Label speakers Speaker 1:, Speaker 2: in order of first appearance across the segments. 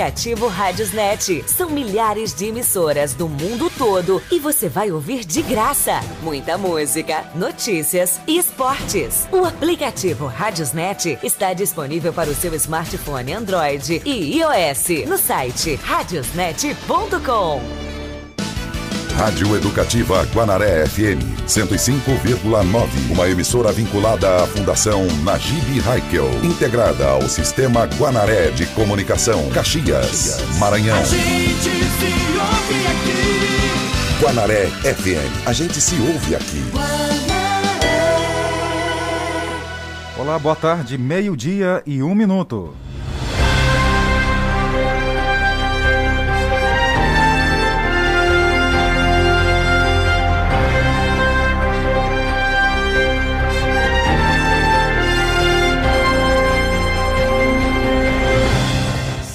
Speaker 1: aplicativo Rádiosnet. São milhares de emissoras do mundo todo e você vai ouvir de graça muita música, notícias e esportes. O aplicativo Rádiosnet está disponível para o seu smartphone Android e iOS no site radiosnet.com.
Speaker 2: Rádio Educativa Guanaré FM 105,9. Uma emissora vinculada à Fundação Najib Haikel, integrada ao Sistema Guanaré de Comunicação, Caxias, Maranhão.
Speaker 3: A gente se ouve aqui.
Speaker 2: Guanaré FM. A gente se ouve aqui.
Speaker 4: Olá, boa tarde, meio-dia e um minuto.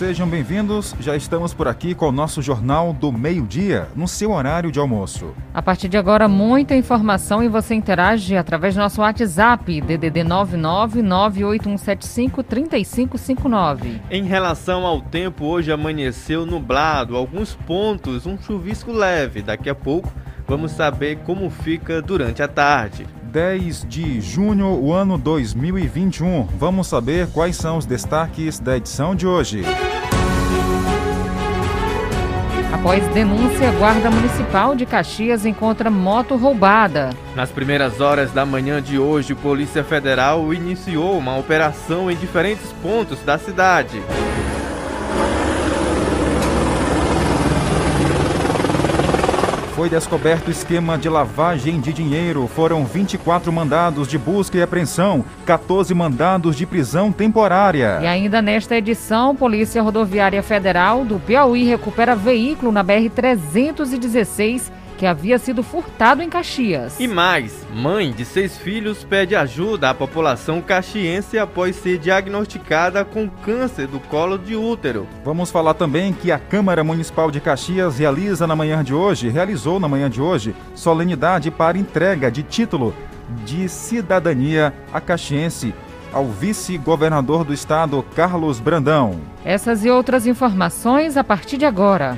Speaker 4: Sejam bem-vindos, já estamos por aqui com o nosso Jornal do Meio-Dia, no seu horário de almoço.
Speaker 5: A partir de agora, muita informação e você interage através do nosso WhatsApp, DDD 99981753559.
Speaker 6: Em relação ao tempo, hoje amanheceu nublado, alguns pontos, um chuvisco leve. Daqui a pouco vamos saber como fica durante a tarde.
Speaker 4: 10 de junho, o ano 2021. Vamos saber quais são os destaques da edição de hoje.
Speaker 5: Após denúncia, Guarda Municipal de Caxias encontra moto roubada.
Speaker 6: Nas primeiras horas da manhã de hoje, Polícia Federal iniciou uma operação em diferentes pontos da cidade.
Speaker 4: Foi descoberto esquema de lavagem de dinheiro. Foram 24 mandados de busca e apreensão, 14 mandados de prisão temporária.
Speaker 5: E ainda nesta edição, Polícia Rodoviária Federal do Piauí recupera veículo na BR-316 que havia sido furtado em Caxias.
Speaker 6: E mais, mãe de seis filhos pede ajuda à população caxiense após ser diagnosticada com câncer do colo de útero.
Speaker 4: Vamos falar também que a Câmara Municipal de Caxias realiza na manhã de hoje, realizou na manhã de hoje, solenidade para entrega de título de cidadania a caxiense ao vice-governador do estado, Carlos Brandão.
Speaker 5: Essas e outras informações a partir de agora.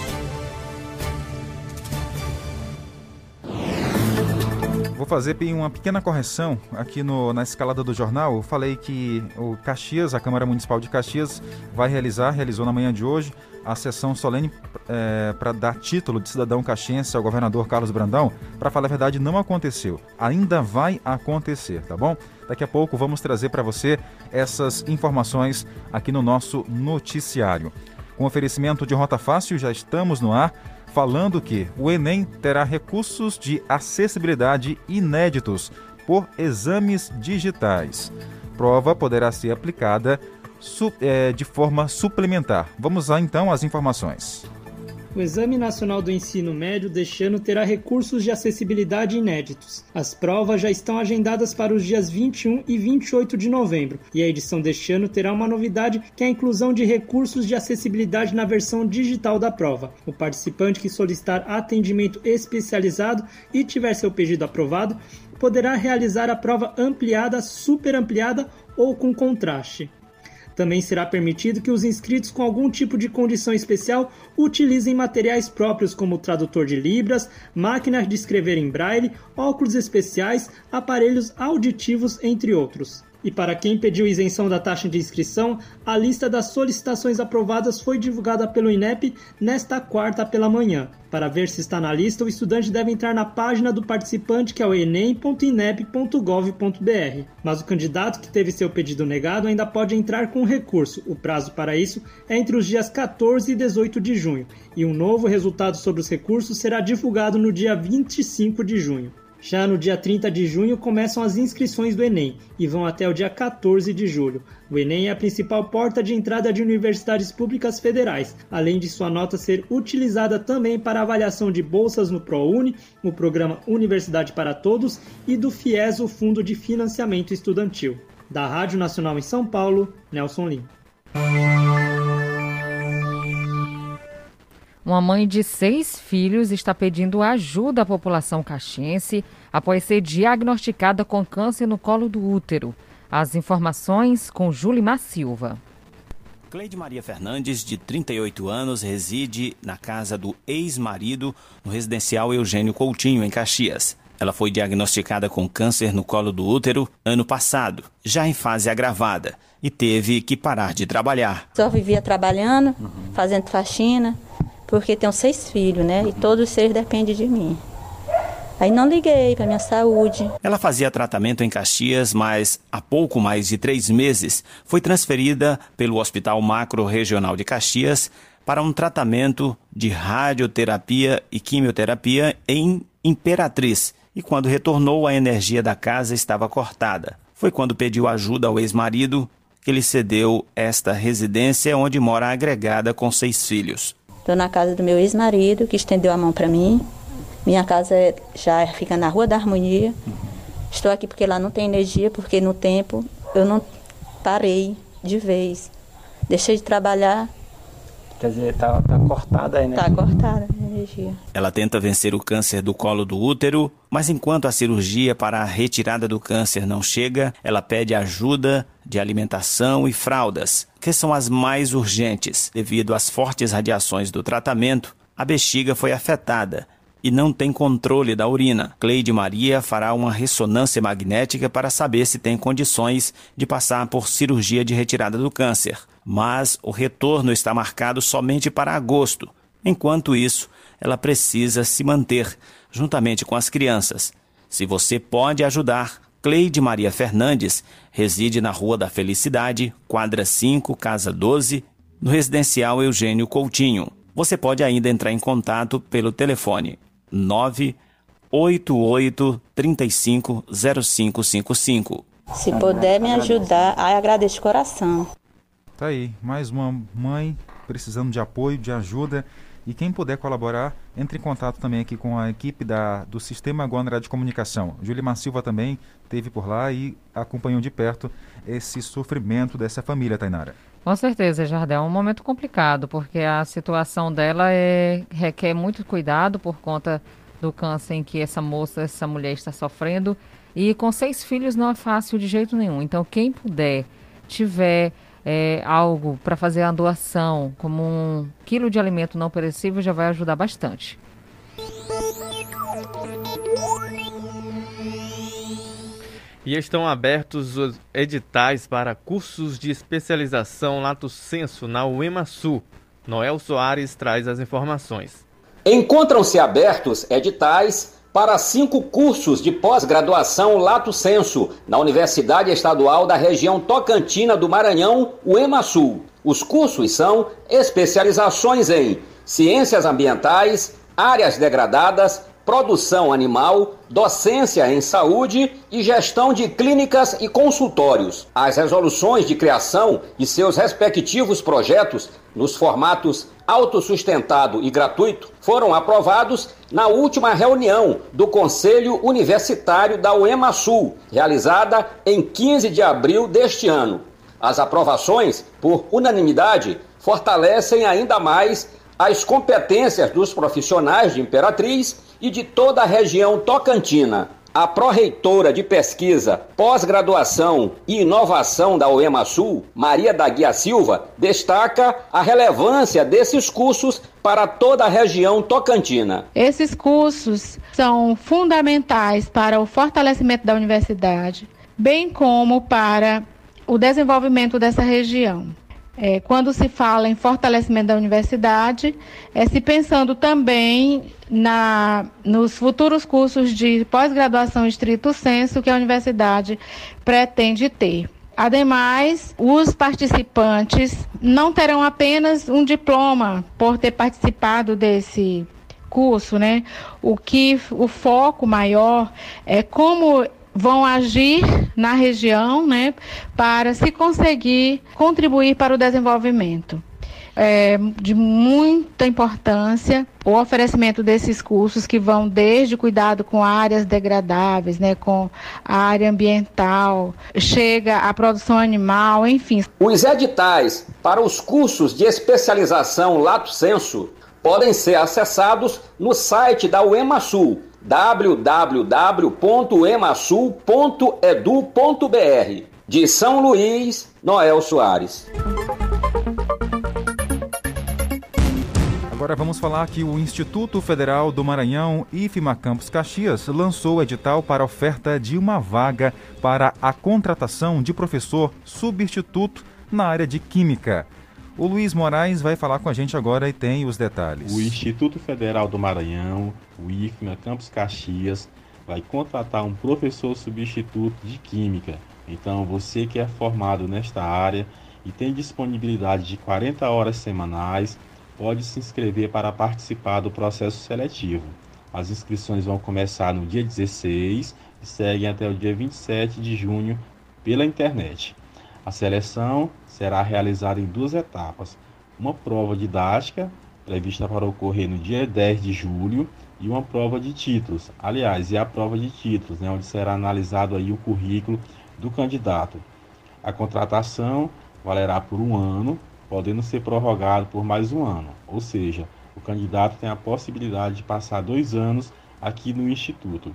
Speaker 4: Vou fazer uma pequena correção aqui no, na escalada do jornal. Eu falei que o Caxias, a Câmara Municipal de Caxias, vai realizar, realizou na manhã de hoje, a sessão solene é, para dar título de cidadão caxiense ao governador Carlos Brandão. Para falar a verdade, não aconteceu. Ainda vai acontecer, tá bom? Daqui a pouco vamos trazer para você essas informações aqui no nosso noticiário. Com oferecimento de Rota Fácil, já estamos no ar falando que o Enem terá recursos de acessibilidade inéditos por exames digitais. Prova poderá ser aplicada é, de forma suplementar. Vamos lá então às informações.
Speaker 7: O Exame Nacional do Ensino Médio deste ano terá recursos de acessibilidade inéditos. As provas já estão agendadas para os dias 21 e 28 de novembro, e a edição deste ano terá uma novidade que é a inclusão de recursos de acessibilidade na versão digital da prova. O participante que solicitar atendimento especializado e tiver seu pedido aprovado poderá realizar a prova ampliada, super ampliada ou com contraste. Também será permitido que os inscritos com algum tipo de condição especial utilizem materiais próprios como tradutor de libras, máquinas de escrever em braille, óculos especiais, aparelhos auditivos, entre outros. E para quem pediu isenção da taxa de inscrição, a lista das solicitações aprovadas foi divulgada pelo INEP nesta quarta pela manhã. Para ver se está na lista, o estudante deve entrar na página do participante, que é o enem.inep.gov.br. Mas o candidato que teve seu pedido negado ainda pode entrar com recurso. O prazo para isso é entre os dias 14 e 18 de junho, e um novo resultado sobre os recursos será divulgado no dia 25 de junho. Já no dia 30 de junho começam as inscrições do Enem e vão até o dia 14 de julho. O Enem é a principal porta de entrada de universidades públicas federais, além de sua nota ser utilizada também para avaliação de bolsas no ProUni, o programa Universidade para Todos e do FIES, o Fundo de Financiamento Estudantil. Da Rádio Nacional em São Paulo, Nelson Lim.
Speaker 5: Uma mãe de seis filhos está pedindo ajuda à população caxiense após ser diagnosticada com câncer no colo do útero. As informações com Julimar Silva.
Speaker 8: Cleide Maria Fernandes, de 38 anos, reside na casa do ex-marido no residencial Eugênio Coutinho, em Caxias. Ela foi diagnosticada com câncer no colo do útero ano passado, já em fase agravada, e teve que parar de trabalhar.
Speaker 9: Só vivia trabalhando, fazendo faxina, porque tenho seis filhos, né? E todos seis dependem de mim. Aí não liguei para minha saúde.
Speaker 8: Ela fazia tratamento em Caxias, mas há pouco mais de três meses foi transferida pelo Hospital Macro Regional de Caxias para um tratamento de radioterapia e quimioterapia em Imperatriz. E quando retornou, a energia da casa estava cortada. Foi quando pediu ajuda ao ex-marido que ele cedeu esta residência onde mora agregada com seis filhos.
Speaker 9: Estou na casa do meu ex-marido, que estendeu a mão para mim. Minha casa é, já fica na Rua da Harmonia. Estou aqui porque lá não tem energia, porque no tempo eu não parei de vez. Deixei de trabalhar.
Speaker 10: Quer dizer, tá, tá cortada a energia.
Speaker 9: Tá cortada a energia.
Speaker 8: Ela tenta vencer o câncer do colo do útero, mas enquanto a cirurgia para a retirada do câncer não chega, ela pede ajuda de alimentação e fraldas, que são as mais urgentes. Devido às fortes radiações do tratamento, a bexiga foi afetada e não tem controle da urina. Cleide Maria fará uma ressonância magnética para saber se tem condições de passar por cirurgia de retirada do câncer. Mas o retorno está marcado somente para agosto. Enquanto isso, ela precisa se manter juntamente com as crianças. Se você pode ajudar, Cleide Maria Fernandes reside na Rua da Felicidade, quadra 5, casa 12, no residencial Eugênio Coutinho. Você pode ainda entrar em contato pelo telefone 988 35 0555.
Speaker 9: Se puder me ajudar, agradeço de coração.
Speaker 4: Tá aí, mais uma mãe precisando de apoio, de ajuda. E quem puder colaborar, entre em contato também aqui com a equipe da, do Sistema Guanará de Comunicação. Julimar Silva também esteve por lá e acompanhou de perto esse sofrimento dessa família, Tainara.
Speaker 5: Com certeza, Jardel. É um momento complicado, porque a situação dela é, requer muito cuidado por conta do câncer em que essa moça, essa mulher está sofrendo. E com seis filhos não é fácil de jeito nenhum. Então, quem puder, tiver é, algo para fazer a doação, como um quilo de alimento não perecível, já vai ajudar bastante.
Speaker 6: E estão abertos os editais para cursos de especialização Lato Senso na UEMASU. Noel Soares traz as informações.
Speaker 11: Encontram-se abertos editais para cinco cursos de pós-graduação Lato Senso na Universidade Estadual da Região Tocantina do Maranhão, UEMASU. Os cursos são especializações em Ciências Ambientais, Áreas Degradadas, produção animal, docência em saúde e gestão de clínicas e consultórios. As resoluções de criação e seus respectivos projetos, nos formatos autossustentado e gratuito, foram aprovados na última reunião do Conselho Universitário da UEMASul, realizada em 15 de abril deste ano. As aprovações, por unanimidade, fortalecem ainda mais as competências dos profissionais de Imperatriz e de toda a região tocantina. A pró-reitora de pesquisa, pós-graduação e inovação da UEMASul, Maria da Guia Silva, destaca a relevância desses cursos para toda a região tocantina.
Speaker 12: Esses cursos são fundamentais para o fortalecimento da universidade, bem como para o desenvolvimento dessa região. É, quando se fala em fortalecimento da universidade, é se pensando também na, nos futuros cursos de pós-graduação estrito senso que a universidade pretende ter. Ademais, os participantes não terão apenas um diploma por ter participado desse curso, né, o que o foco maior é como vão agir na região, né, para se conseguir contribuir para o desenvolvimento é de muita importância o oferecimento desses cursos que vão desde cuidado com áreas degradáveis, né, com a área ambiental, chega a produção animal, enfim.
Speaker 11: Os editais para os cursos de especialização Lato Senso podem ser acessados no site da UEMASUL, www.emasul.edu.br. De São Luís, Noel Soares.
Speaker 4: Agora vamos falar que o Instituto Federal do Maranhão, IFMA Campus Caxias, lançou o edital para oferta de uma vaga para a contratação de professor substituto na área de Química. O Luiz Moraes vai falar com a gente agora e tem os detalhes.
Speaker 13: O Instituto Federal do Maranhão, o IFMA Campus Caxias, vai contratar um professor substituto de Química. Então, você que é formado nesta área e tem disponibilidade de 40 horas semanais, pode se inscrever para participar do processo seletivo. As inscrições vão começar no dia 16 e seguem até o dia 27 de junho pela internet. A seleção será realizada em duas etapas: uma prova didática, prevista para ocorrer no dia 10 de julho, e uma prova de títulos. Aliás, é a prova de títulos, né, onde será analisado aí o currículo do candidato. A contratação valerá por um ano podendo ser prorrogado por mais um ano, ou seja, o candidato tem a possibilidade de passar dois anos aqui no Instituto.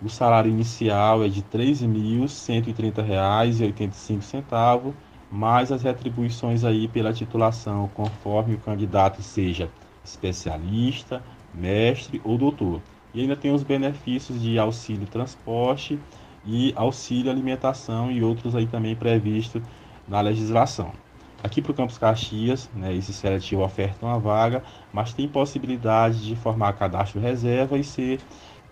Speaker 13: O salário inicial é de R$ 13.130,85, mais as retribuições aí pela titulação, conforme o candidato seja especialista, mestre ou doutor. E ainda tem os benefícios de auxílio transporte e auxílio alimentação e outros aí também previstos na legislação. Aqui para o Campus Caxias, né, esse seletivo oferta uma vaga, mas tem possibilidade de formar cadastro reserva e ser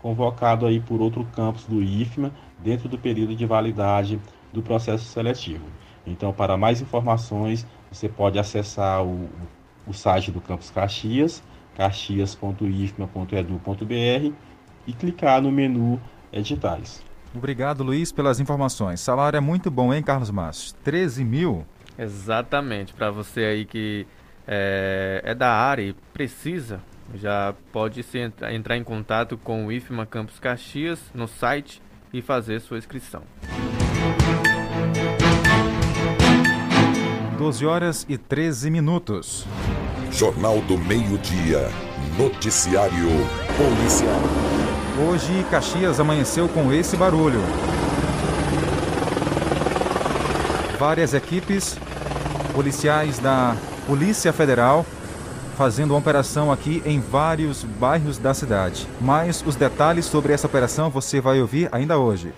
Speaker 13: convocado aí por outro campus do IFMA dentro do período de validade do processo seletivo. Então, para mais informações, você pode acessar o, o site do Campus Caxias, caxias.ifma.edu.br e clicar no menu Editais.
Speaker 4: Obrigado, Luiz, pelas informações. Salário é muito bom, hein, Carlos Márcio? 13 mil
Speaker 6: Exatamente. Para você aí que é, é, da área e precisa, já pode se entra, entrar em contato com o IFMA Campus Caxias no site e fazer sua inscrição.
Speaker 4: 12 horas e 13 minutos.
Speaker 2: Jornal do Meio-Dia. Noticiário Policial.
Speaker 4: Hoje, Caxias amanheceu com esse barulho. Várias equipes policiais da Polícia Federal fazendo uma operação aqui em vários bairros da cidade. Mas os detalhes sobre essa operação você vai ouvir ainda hoje.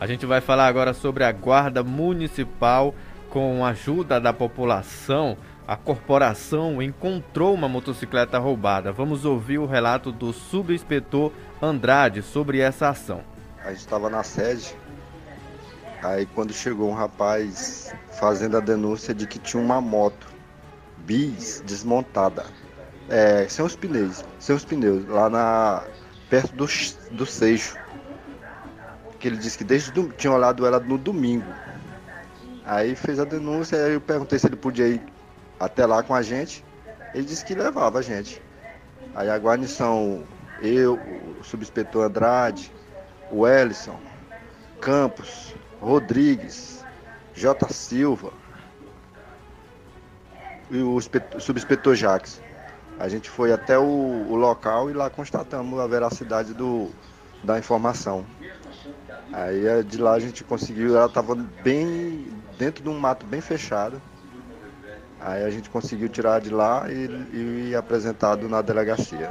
Speaker 6: A gente vai falar agora sobre a Guarda Municipal com a ajuda da população. A corporação encontrou uma motocicleta roubada. Vamos ouvir o relato do subinspetor Andrade sobre essa ação.
Speaker 14: A gente estava na sede Aí quando chegou um rapaz fazendo a denúncia de que tinha uma moto bis desmontada, é, sem os pneus, sem os pneus, lá na perto do, do Seixo. Que ele disse que desde do, tinha olhado ela no domingo. Aí fez a denúncia, aí eu perguntei se ele podia ir até lá com a gente. Ele disse que levava a gente. Aí a guarnição, eu, o subinspetor Andrade, o Ellison, Campos, Rodrigues, J. Silva e o subinspetor Jacques. A gente foi até o, o, local e lá constatamos a veracidade do, da informação. Aí é, de lá a gente conseguiu, ela estava bem dentro de um mato bem fechado. Aí a gente conseguiu tirar de lá e, e apresentado na delegacia.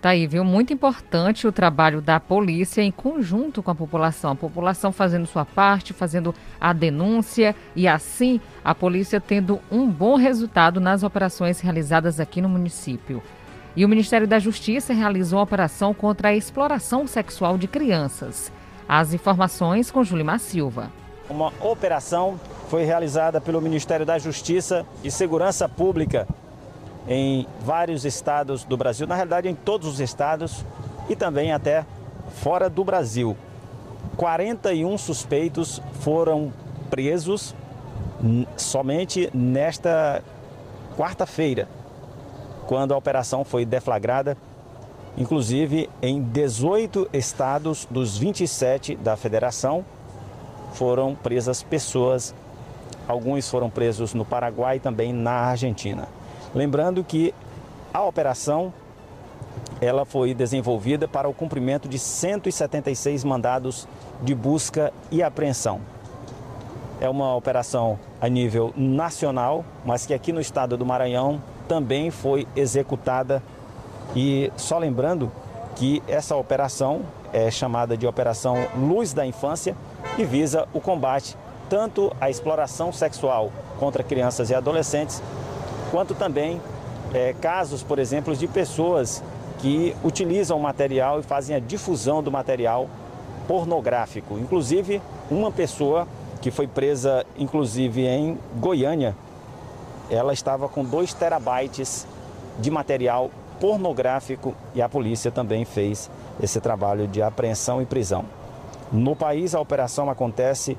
Speaker 5: Tá aí, viu? Muito importante o trabalho da polícia em conjunto com a população. A população fazendo sua parte, fazendo a denúncia e assim a polícia tendo um bom resultado nas operações realizadas aqui no município. E o Ministério da Justiça realizou uma operação contra a exploração sexual de crianças. As informações com Julimar Silva.
Speaker 15: Uma operação foi realizada pelo Ministério da Justiça e Segurança Pública
Speaker 8: em vários estados do Brasil, na realidade em todos os estados e também até fora do Brasil. 41 suspeitos foram presos somente nesta quarta-feira, quando a operação foi deflagrada, inclusive em 18 estados dos 27 da federação, foram presas pessoas, alguns foram presos no Paraguai e também na Argentina. Lembrando que a operação ela foi desenvolvida para o cumprimento de 176 mandados de busca e apreensão. É uma operação a nível nacional, mas que aqui no estado do Maranhão também foi executada. E só lembrando que essa operação é chamada de Operação Luz da Infância e visa o combate tanto à exploração sexual contra crianças e adolescentes, quanto também é, casos, por exemplo, de pessoas que utilizam o material e fazem a difusão do material pornográfico. Inclusive, uma pessoa que foi presa, inclusive em Goiânia, ela estava com 2 terabytes de material pornográfico e a polícia também fez esse trabalho de apreensão e prisão. No país, a operação acontece,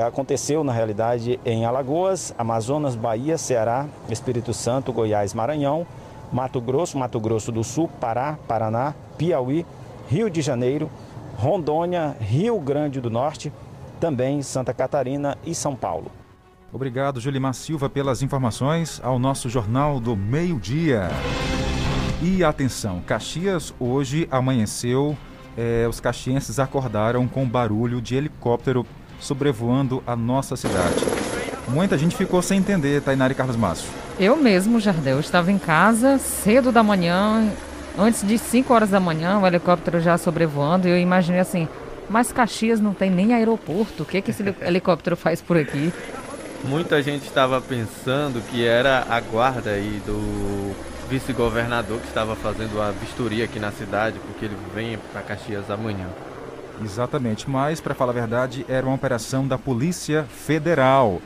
Speaker 8: aconteceu na realidade em Alagoas, Amazonas, Bahia, Ceará, Espírito Santo, Goiás, Maranhão, Mato Grosso, Mato Grosso do Sul, Pará, Paraná, Piauí, Rio de Janeiro, Rondônia, Rio Grande do Norte, também Santa Catarina e São Paulo.
Speaker 4: Obrigado, Julimar Silva, pelas informações ao nosso Jornal do Meio-Dia. E atenção, Caxias hoje amanheceu, é, os caxienses acordaram com barulho de helicóptero sobrevoando a nossa cidade. Muita gente ficou sem entender, Tainari Carlos Masso.
Speaker 5: Eu mesmo, Jardel, estava em casa cedo da manhã, antes de 5 horas da manhã, o helicóptero já sobrevoando, e eu imaginei assim, mas Caxias não tem nem aeroporto, o que, que esse helicóptero faz por aqui?
Speaker 6: Muita gente estava pensando que era a guarda aí do vice-governador que estava fazendo a vistoria aqui na cidade, porque ele vem para Caxias amanhã.
Speaker 4: Exatamente, mas para falar a verdade, era uma operação da Polícia Federal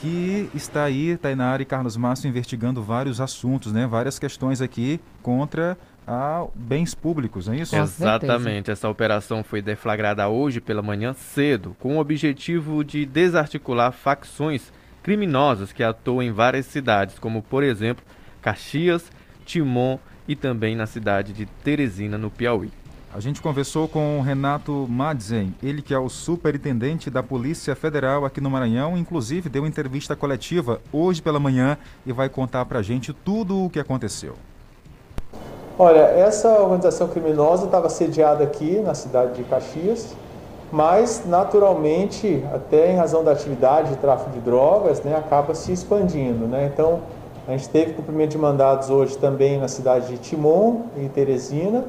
Speaker 4: que está aí, Tainara e Carlos Márcio, investigando vários assuntos, né? Várias questões aqui contra a bens públicos, não é isso?
Speaker 6: Exatamente. Essa operação foi deflagrada hoje pela manhã cedo, com o objetivo de desarticular facções criminosas que atuam em várias cidades, como por exemplo Caxias, Timon e também na cidade de Teresina, no Piauí.
Speaker 4: A gente conversou com o Renato Madzen, ele que é o superintendente da Polícia Federal aqui no Maranhão, inclusive deu entrevista coletiva hoje pela manhã e vai contar pra gente tudo o que aconteceu.
Speaker 16: Olha, essa organização criminosa estava sediada aqui na cidade de Caxias, mas naturalmente, até em razão da atividade de tráfico de drogas, né, acaba se expandindo. Né? Então, a gente teve cumprimento de mandados hoje também na cidade de Timon e Teresina,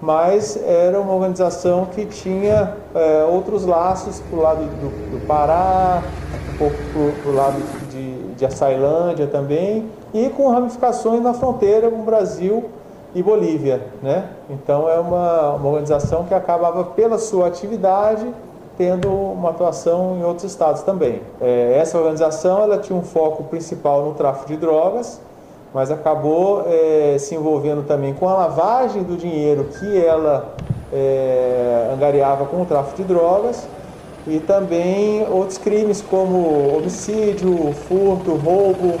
Speaker 16: mas era uma organização que tinha é, outros laços para o lado do, do, Pará, um pouco para o lado de, de Açailândia também, e com ramificações na fronteira com o Brasil e Bolívia. Né? Então é uma, uma organização que acabava, pela sua atividade, tendo uma atuação em outros estados também. É, essa organização ela tinha um foco principal no tráfico de drogas, mas acabou é, se envolvendo também com a lavagem do dinheiro que ela é, angariava com o tráfico de drogas e também outros crimes como homicídio, furto, roubo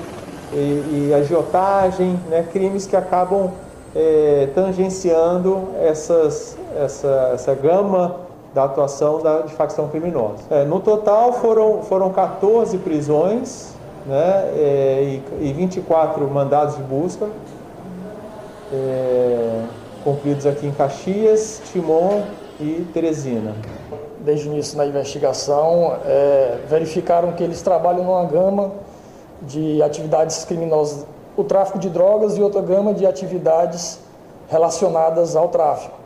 Speaker 16: e, e agiotagem, né, crimes que acabam é, tangenciando essas, essa, essa gama da atuação da, de facção criminosa. No total foram, foram 14 prisões né, é, e, e 24 mandados de busca é, cumpridos aqui em Caxias, Timon e Teresina.
Speaker 17: Desde o início da investigação, é, verificaram que eles trabalham numa gama de atividades criminosas, o tráfico de drogas e outra gama de atividades relacionadas ao tráfico.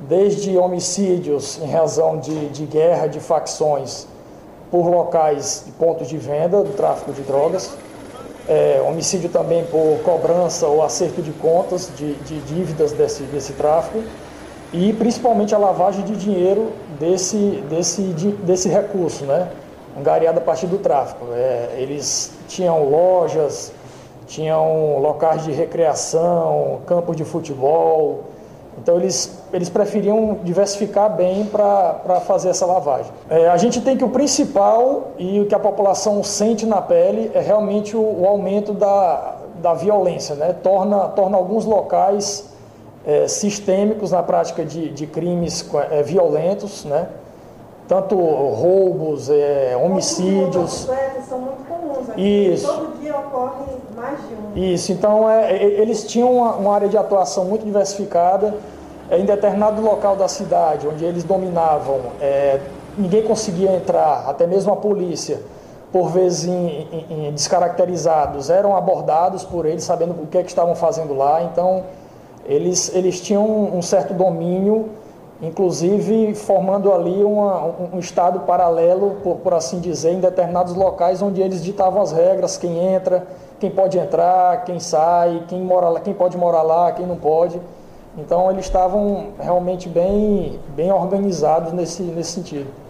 Speaker 17: Desde homicídios em razão de, de guerra de facções, por locais de pontos de venda do tráfico de drogas, é, homicídio também por cobrança ou acerto de contas de, de dívidas desse, desse tráfico e principalmente a lavagem de dinheiro desse, desse, desse recurso, né? angariado a partir do tráfico. É, eles tinham lojas, tinham locais de recreação, campos de futebol. Então eles, eles preferiam diversificar bem para fazer essa lavagem. É, a gente tem que o principal e o que a população sente na pele é realmente o, o aumento da, da violência, né? torna, torna alguns locais é, sistêmicos na prática de, de crimes é, violentos, né? Tanto roubos, é, homicídios.
Speaker 18: São muito comuns aqui.
Speaker 17: Isso.
Speaker 18: Todo dia ocorre mais de um.
Speaker 17: Isso, então é, eles tinham uma, uma, área de atuação muito diversificada. É, em determinado local da cidade, onde eles dominavam, é, ninguém conseguia entrar, até mesmo a polícia, por vezes em, em, em descaracterizados, eram abordados por eles, sabendo o que, é que estavam fazendo lá. Então, eles, eles tinham um certo domínio inclusive formando ali uma, um, estado paralelo, por, por, assim dizer, em determinados locais onde eles ditavam as regras, quem entra, quem pode entrar, quem sai, quem mora lá, quem pode morar lá, quem não pode. Então eles estavam realmente bem, bem organizados nesse, nesse sentido.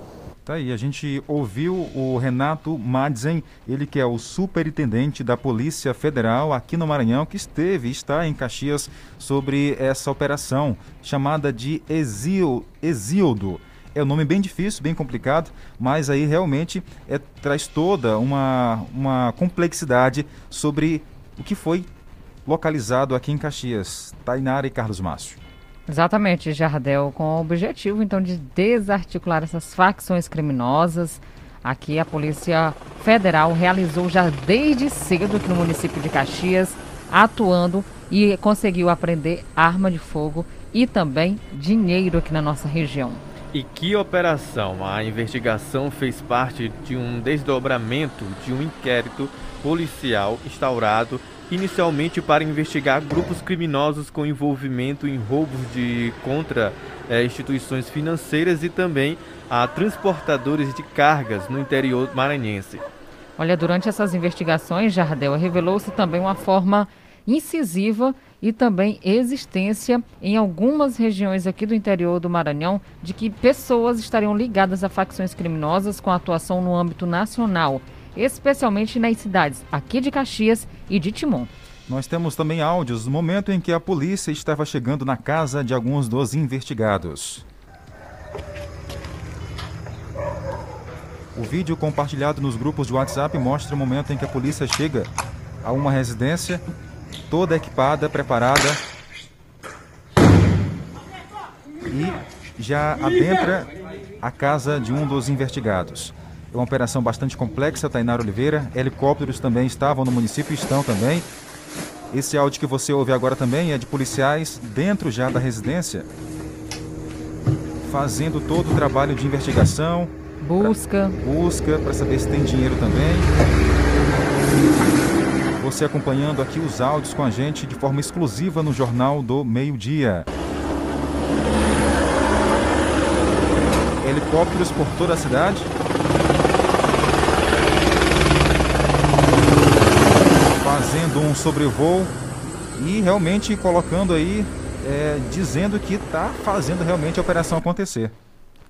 Speaker 4: Tá aí, a gente ouviu o Renato Madzen, ele que é o superintendente da Polícia Federal aqui no Maranhão, que esteve, está em Caxias sobre essa operação chamada de Exil, Exildo. É um nome bem difícil, bem complicado, mas aí realmente é, traz toda uma, uma complexidade sobre o que foi localizado aqui em Caxias. Tainara e Carlos Márcio.
Speaker 5: Exatamente, Jardel, com o objetivo então de desarticular essas facções criminosas. Aqui a Polícia Federal realizou já desde cedo aqui no município de Caxias, atuando e conseguiu apreender arma de fogo e também dinheiro aqui na nossa região.
Speaker 6: E que operação! A investigação fez parte de um desdobramento de um inquérito policial instaurado inicialmente para investigar grupos criminosos com envolvimento em roubos de contra é, instituições financeiras e também a transportadores de cargas no interior maranhense.
Speaker 5: Olha, durante essas investigações, Jardel, revelou-se também uma forma incisiva e também existência em algumas regiões aqui do interior do Maranhão de que pessoas estariam ligadas a facções criminosas com atuação no âmbito nacional especialmente nas cidades aqui de Caxias e de Timon.
Speaker 4: Nós temos também áudios do momento em que a polícia estava chegando na casa de alguns dos investigados. O vídeo compartilhado nos grupos de WhatsApp mostra o momento em que a polícia chega a uma residência toda equipada, preparada e já adentra a casa de um dos investigados. É uma operação bastante complexa, Tainara Oliveira. Helicópteros também estavam no município, estão também. Esse áudio que você ouve agora também é de policiais dentro já da residência, fazendo todo o trabalho de investigação.
Speaker 5: Busca.
Speaker 4: Pra, busca para saber se tem dinheiro também. Você acompanhando aqui os áudios com a gente de forma exclusiva no Jornal do Meio-Dia. Helicópteros por toda a cidade. Fazendo um sobrevoo e realmente colocando aí, é, dizendo que está fazendo realmente a operação acontecer.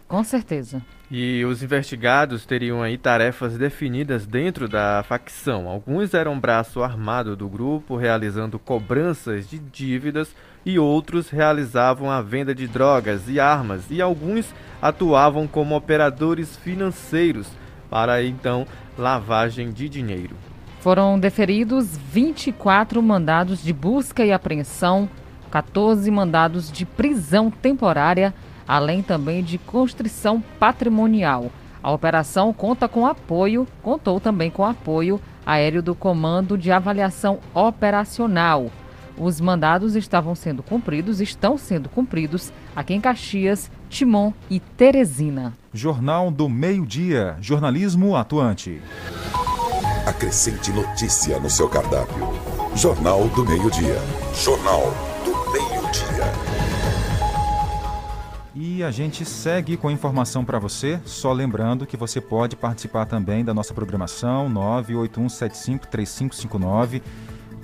Speaker 5: Com certeza.
Speaker 6: E os investigados teriam aí tarefas definidas dentro da facção. Alguns eram braço armado do grupo, realizando cobranças de dívidas, e outros realizavam a venda de drogas e armas, e alguns atuavam como operadores financeiros para então lavagem de dinheiro.
Speaker 5: Foram deferidos 24 mandados de busca e apreensão, 14 mandados de prisão temporária, além também de constrição patrimonial. A operação conta com apoio, contou também com apoio aéreo do Comando de Avaliação Operacional. Os mandados estavam sendo cumpridos, estão sendo cumpridos aqui em Caxias, Timon e Teresina.
Speaker 4: Jornal do Meio-Dia, jornalismo atuante.
Speaker 2: Acrescente notícia no seu cardápio. Jornal do Meio-Dia. Jornal do Meio-Dia.
Speaker 4: E a gente segue com informação para você, só lembrando que você pode participar também da nossa programação 981753559,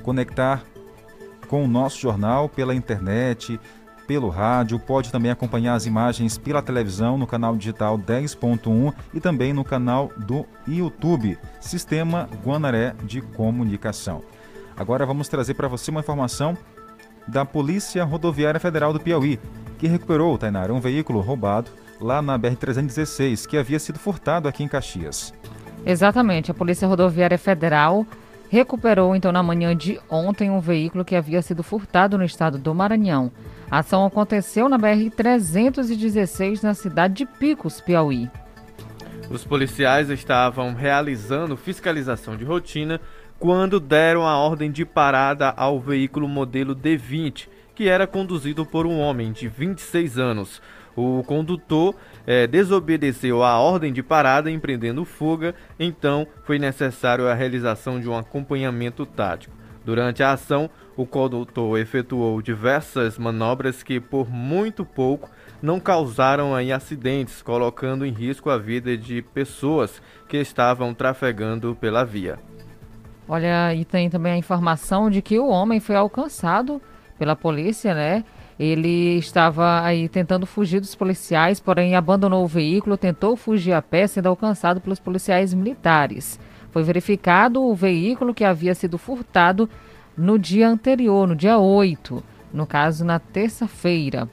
Speaker 4: conectar com o nosso jornal pela internet, pelo rádio, pode também acompanhar as imagens pela televisão no canal digital 10.1 e também no canal do YouTube, Sistema Guanaré de Comunicação. Agora vamos trazer para você uma informação da Polícia Rodoviária Federal do Piauí, que recuperou, Tainara, um veículo roubado lá na BR-316, que havia sido furtado aqui em Caxias.
Speaker 5: Exatamente, a Polícia Rodoviária Federal recuperou então na manhã de ontem um veículo que havia sido furtado no estado do Maranhão. A ação aconteceu na BR-316 na cidade de Picos, Piauí.
Speaker 6: Os policiais estavam realizando fiscalização de rotina quando deram a ordem de parada ao veículo modelo D20, que era conduzido por um homem de 26 anos. O condutor é, desobedeceu a ordem de parada, empreendendo fuga, então foi necessário a realização de um acompanhamento tático. Durante a ação, o condutor efetuou diversas manobras que, por muito pouco, não causaram aí acidentes, colocando em risco a vida de pessoas que estavam trafegando pela via.
Speaker 5: Olha, e tem também a informação de que o homem foi alcançado pela polícia, né? Ele estava aí tentando fugir dos policiais, porém abandonou o veículo, tentou fugir a pé, sendo alcançado pelos policiais militares. Foi verificado o veículo que havia sido furtado no dia anterior, no dia 8, no caso na terça-feira,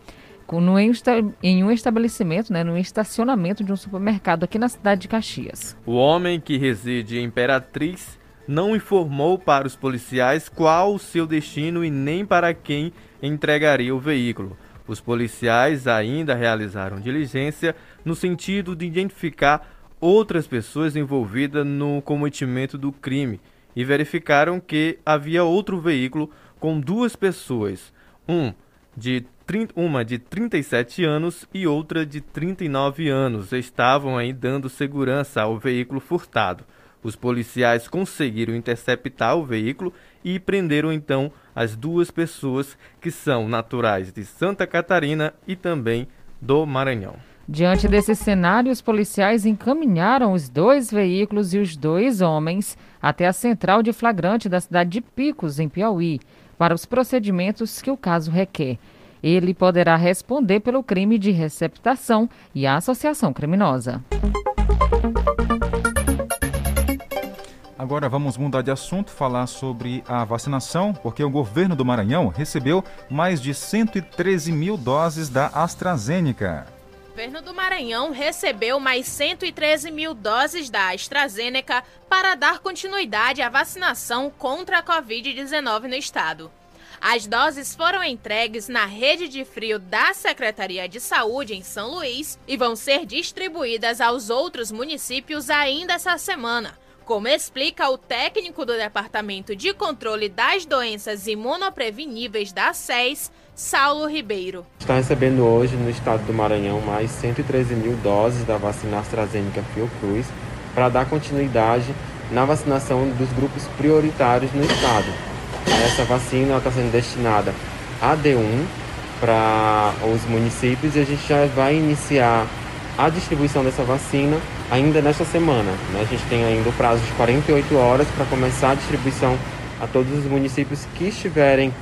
Speaker 5: em um estabelecimento, né, no estacionamento de um supermercado aqui na cidade de Caxias.
Speaker 6: O homem que reside em Imperatriz não informou para os policiais qual o seu destino e nem para quem entregaria o veículo. Os policiais ainda realizaram diligência no sentido de identificar outras pessoas envolvidas no cometimento do crime e verificaram que havia outro veículo com duas pessoas, um de uma de 37 anos e outra de 39 anos, estavam aí dando segurança ao veículo furtado. Os policiais conseguiram interceptar o veículo e prenderam então as duas pessoas que são naturais de Santa Catarina e também do Maranhão.
Speaker 5: Diante desse cenário, os policiais encaminharam os dois veículos e os dois homens até a central de flagrante da cidade de Picos, em Piauí, para os procedimentos que o caso requer. Ele poderá responder pelo crime de receptação e associação criminosa.
Speaker 4: Agora vamos mudar de assunto, falar sobre a vacinação, porque o governo do Maranhão recebeu mais de 113 mil doses da AstraZeneca.
Speaker 19: Governo do Maranhão recebeu mais 113 mil doses da AstraZeneca para dar continuidade à vacinação contra a Covid-19 no estado. As doses foram entregues na rede de frio da Secretaria de Saúde em São Luís e vão ser distribuídas aos outros municípios ainda essa semana como explica o técnico do Departamento de Controle das Doenças Imunopreveníveis da SES, Saulo Ribeiro.
Speaker 20: Está recebendo hoje no estado do Maranhão mais 113 mil doses da vacina AstraZeneca Fiocruz para dar continuidade na vacinação dos grupos prioritários no estado. Essa vacina está sendo destinada a D1 para os municípios e a gente já vai iniciar a distribuição dessa vacina ainda nesta semana. Né? A gente tem ainda o prazo de 48 horas para começar a distribuição a todos os municípios que estiverem,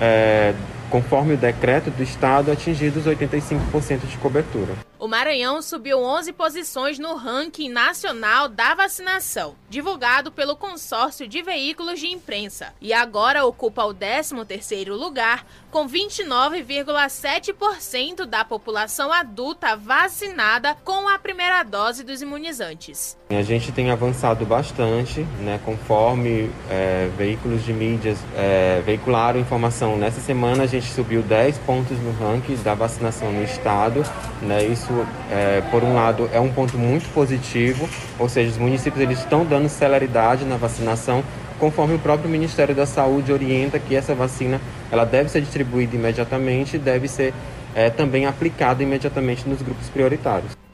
Speaker 20: é, conforme o decreto do Estado, atingidos 85% de cobertura.
Speaker 19: O Maranhão subiu 11 posições no ranking nacional da vacinação, divulgado pelo consórcio de veículos de imprensa, e agora ocupa o 13º lugar, com 29,7% da população adulta vacinada com a primeira dose dos imunizantes.
Speaker 20: A gente tem avançado bastante, né, conforme é, veículos de mídias é, veicularam informação. Nessa semana a gente subiu 10 pontos no ranking da vacinação no estado, né, isso é, por um lado, é um ponto muito positivo, ou seja, os municípios eles estão dando celeridade na vacinação, conforme o próprio Ministério da Saúde orienta que essa vacina ela deve ser distribuída imediatamente deve ser é, também aplicada imediatamente nos grupos prioritários.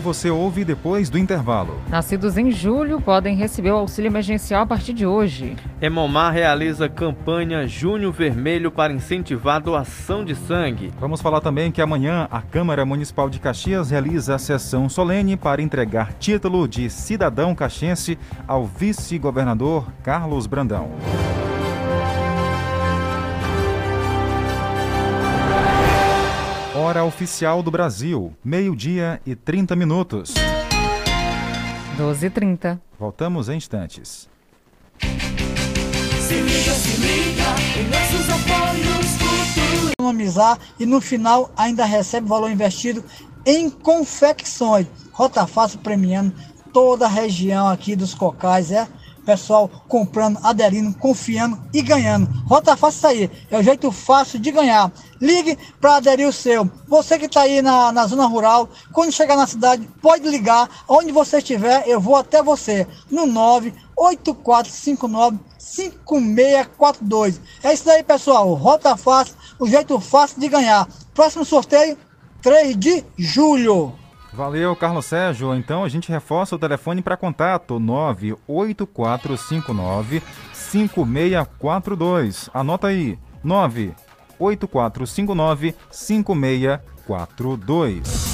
Speaker 4: Que você ouve depois do intervalo.
Speaker 5: Nascidos em julho podem receber o auxílio emergencial a partir de hoje.
Speaker 6: Hemomar realiza campanha Junho Vermelho para incentivar a doação de sangue.
Speaker 4: Vamos falar também que amanhã a Câmara Municipal de Caxias realiza a sessão solene para entregar título de cidadão caxiense ao vice-governador Carlos Brandão. Hora oficial do Brasil, meio-dia e 30 minutos.
Speaker 5: 12h30.
Speaker 4: Voltamos em instantes.
Speaker 3: Se liga, se liga, em nossos apoios futuros.
Speaker 21: Economizar e no final ainda recebe valor investido em confecções. Rota Fácil premiando toda a região aqui dos cocais, é? Pessoal comprando, aderindo, confiando e ganhando. Rota Fácil aí, é o jeito fácil de ganhar. Ligue para aderir o seu. Você que está aí na, na zona rural, quando chegar na cidade, pode ligar. Onde você estiver, eu vou até você. No 98459 5642. É isso aí, pessoal. Rota Fácil, o jeito fácil de ganhar. Próximo sorteio, 3 de julho.
Speaker 4: Valeu, Carlos Sérgio. Então a gente reforça o telefone para contato 98459 5642. Anota aí, 98459 5642.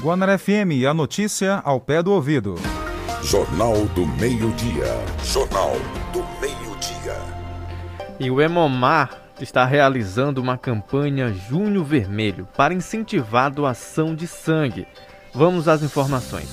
Speaker 4: Guanar FM, a notícia ao pé do ouvido.
Speaker 2: Jornal do Meio-Dia. Jornal do Meio-Dia.
Speaker 6: E o Hemomar está realizando uma campanha Junho Vermelho para incentivar a doação de sangue. Vamos às informações.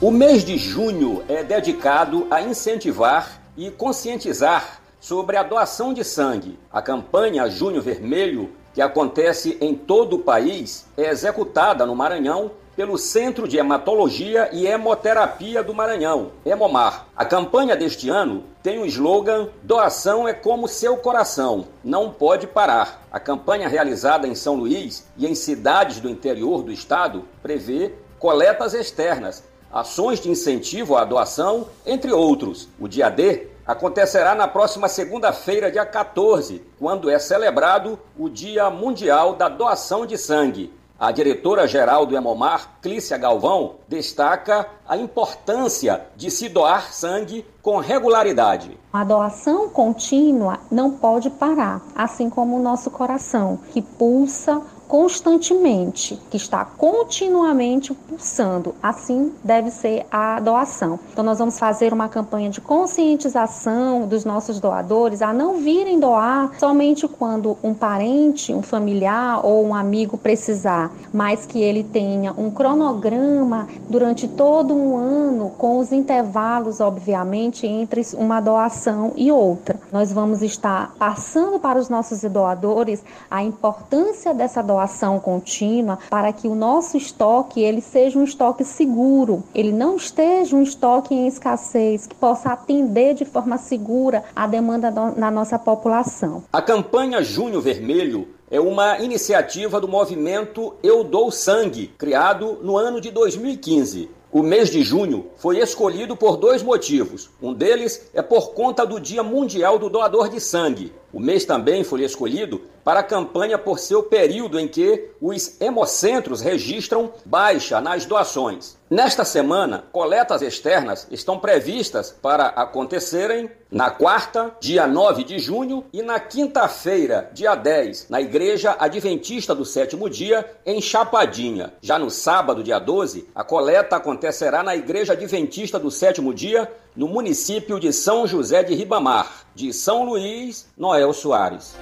Speaker 11: O mês de junho é dedicado a incentivar e conscientizar sobre a doação de sangue. A campanha Junho Vermelho, que acontece em todo o país, é executada no Maranhão pelo Centro de Hematologia e Hemoterapia do Maranhão, Hemomar. A campanha deste ano tem o slogan Doação é como seu coração, não pode parar. A campanha realizada em São Luís e em cidades do interior do estado prevê coletas externas, ações de incentivo à doação, entre outros. O dia D acontecerá na próxima segunda-feira, dia 14, quando é celebrado o Dia Mundial da Doação de Sangue. A diretora-geral do Hemomar, Clícia Galvão, destaca a importância de se doar sangue com regularidade.
Speaker 22: A doação contínua não pode parar, assim como o nosso coração, que pulsa constantemente, que está continuamente pulsando. Assim deve ser a doação. Então, nós vamos fazer uma campanha de conscientização dos nossos doadores a não virem doar somente quando um parente, um familiar ou um amigo precisar, mas que ele tenha um cronograma durante todo um ano, com os intervalos, obviamente, entre uma doação e outra. Nós vamos estar passando para os nossos doadores a importância dessa doação contínua para que o nosso estoque ele seja um estoque seguro, ele não esteja um estoque em escassez, que possa atender de forma segura a demanda na nossa população.
Speaker 11: A campanha Junho Vermelho é uma iniciativa do movimento Eu Dou Sangue, criado no ano de 2015. O mês de junho foi escolhido por dois motivos. Um deles é por conta do Dia Mundial do Doador de Sangue. O mês também foi escolhido para a campanha por ser o período em que os hemocentros registram baixa nas doações. Nesta semana, coletas externas estão previstas para acontecerem na quarta, dia 9 de junho, e na quinta-feira, dia 10, na Igreja Adventista do Sétimo Dia, em Chapadinha. Já no sábado, dia 12, a coleta acontecerá na Igreja Adventista do Sétimo Dia, no município de São José de Ribamar, de São Luís, Noel Soares.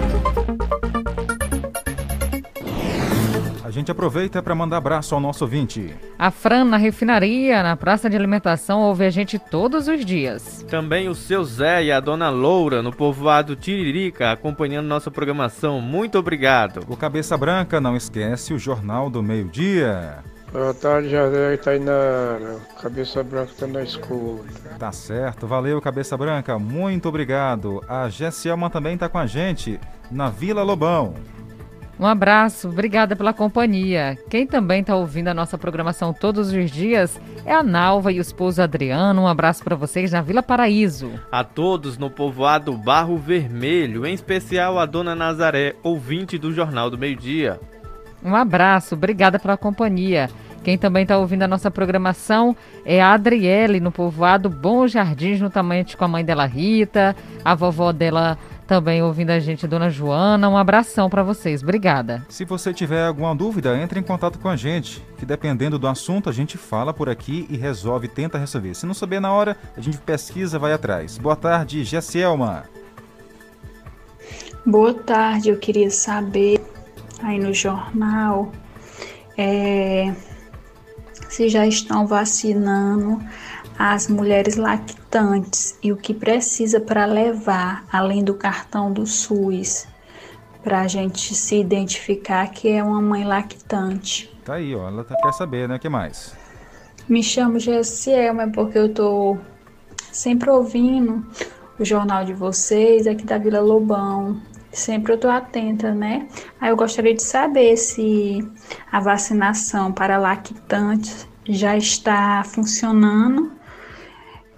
Speaker 4: A gente aproveita para mandar abraço ao nosso ouvinte.
Speaker 5: A Fran na refinaria, na praça de alimentação, ouve a gente todos os dias.
Speaker 6: Também o seu Zé e a dona Loura no povoado Tiririca acompanhando nossa programação. Muito obrigado.
Speaker 4: O Cabeça Branca não esquece o Jornal do Meio-Dia.
Speaker 23: Boa tarde, José Tainara. Cabeça Branca está na escuta.
Speaker 4: Tá certo, valeu, Cabeça Branca. Muito obrigado. A Gesselma também está com a gente na Vila Lobão.
Speaker 5: Um abraço, obrigada pela companhia. Quem também está ouvindo a nossa programação todos os dias é a Nalva e o esposo Adriano. Um abraço para vocês na Vila Paraíso.
Speaker 6: A todos no povoado Barro Vermelho, em especial a dona Nazaré, ouvinte do Jornal do Meio Dia.
Speaker 5: Um abraço, obrigada pela companhia. Quem também está ouvindo a nossa programação é a Adriele, no povoado Bom Jardins, no tamanho com a mãe dela Rita, a vovó dela também ouvindo a gente, Dona Joana. Um abração para vocês. Obrigada.
Speaker 4: Se você tiver alguma dúvida, entre em contato com a gente, que dependendo do assunto, a gente fala por aqui e resolve, tenta resolver. Se não souber na hora, a gente pesquisa, vai atrás. Boa tarde, Jessielma.
Speaker 24: Boa tarde, eu queria saber aí no jornal é, se já estão vacinando as mulheres lactantes e o que precisa para levar, além do cartão do SUS, para a gente se identificar que é uma mãe lactante.
Speaker 4: Tá aí, ó, ela tá, quer saber, né? O que mais?
Speaker 24: Me chamo Jessielma porque eu tô sempre ouvindo o jornal de vocês aqui da Vila Lobão. Sempre eu tô atenta, né? Aí eu gostaria de saber se a vacinação para lactantes já está funcionando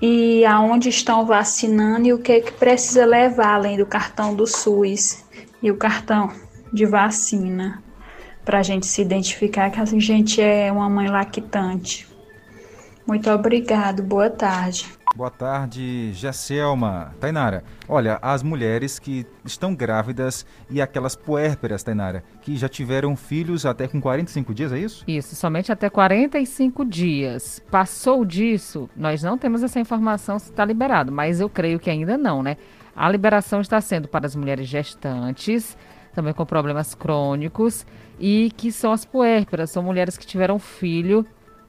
Speaker 24: e aonde estão vacinando e o que, é que precisa levar além do cartão do SUS e o cartão de vacina para a gente se identificar que a gente é uma mãe lactante. Muito obrigado, boa tarde.
Speaker 4: Boa tarde, Gesselma. Tainara, olha, as mulheres que estão grávidas e aquelas puérperas, Tainara, que já tiveram filhos até com 45 dias, é isso?
Speaker 5: Isso, somente até 45 dias. Passou disso, nós não temos essa informação se está liberado, mas eu creio que ainda não, né? A liberação está sendo para as mulheres gestantes, também com problemas crônicos, e que são as puérperas, são mulheres que tiveram filho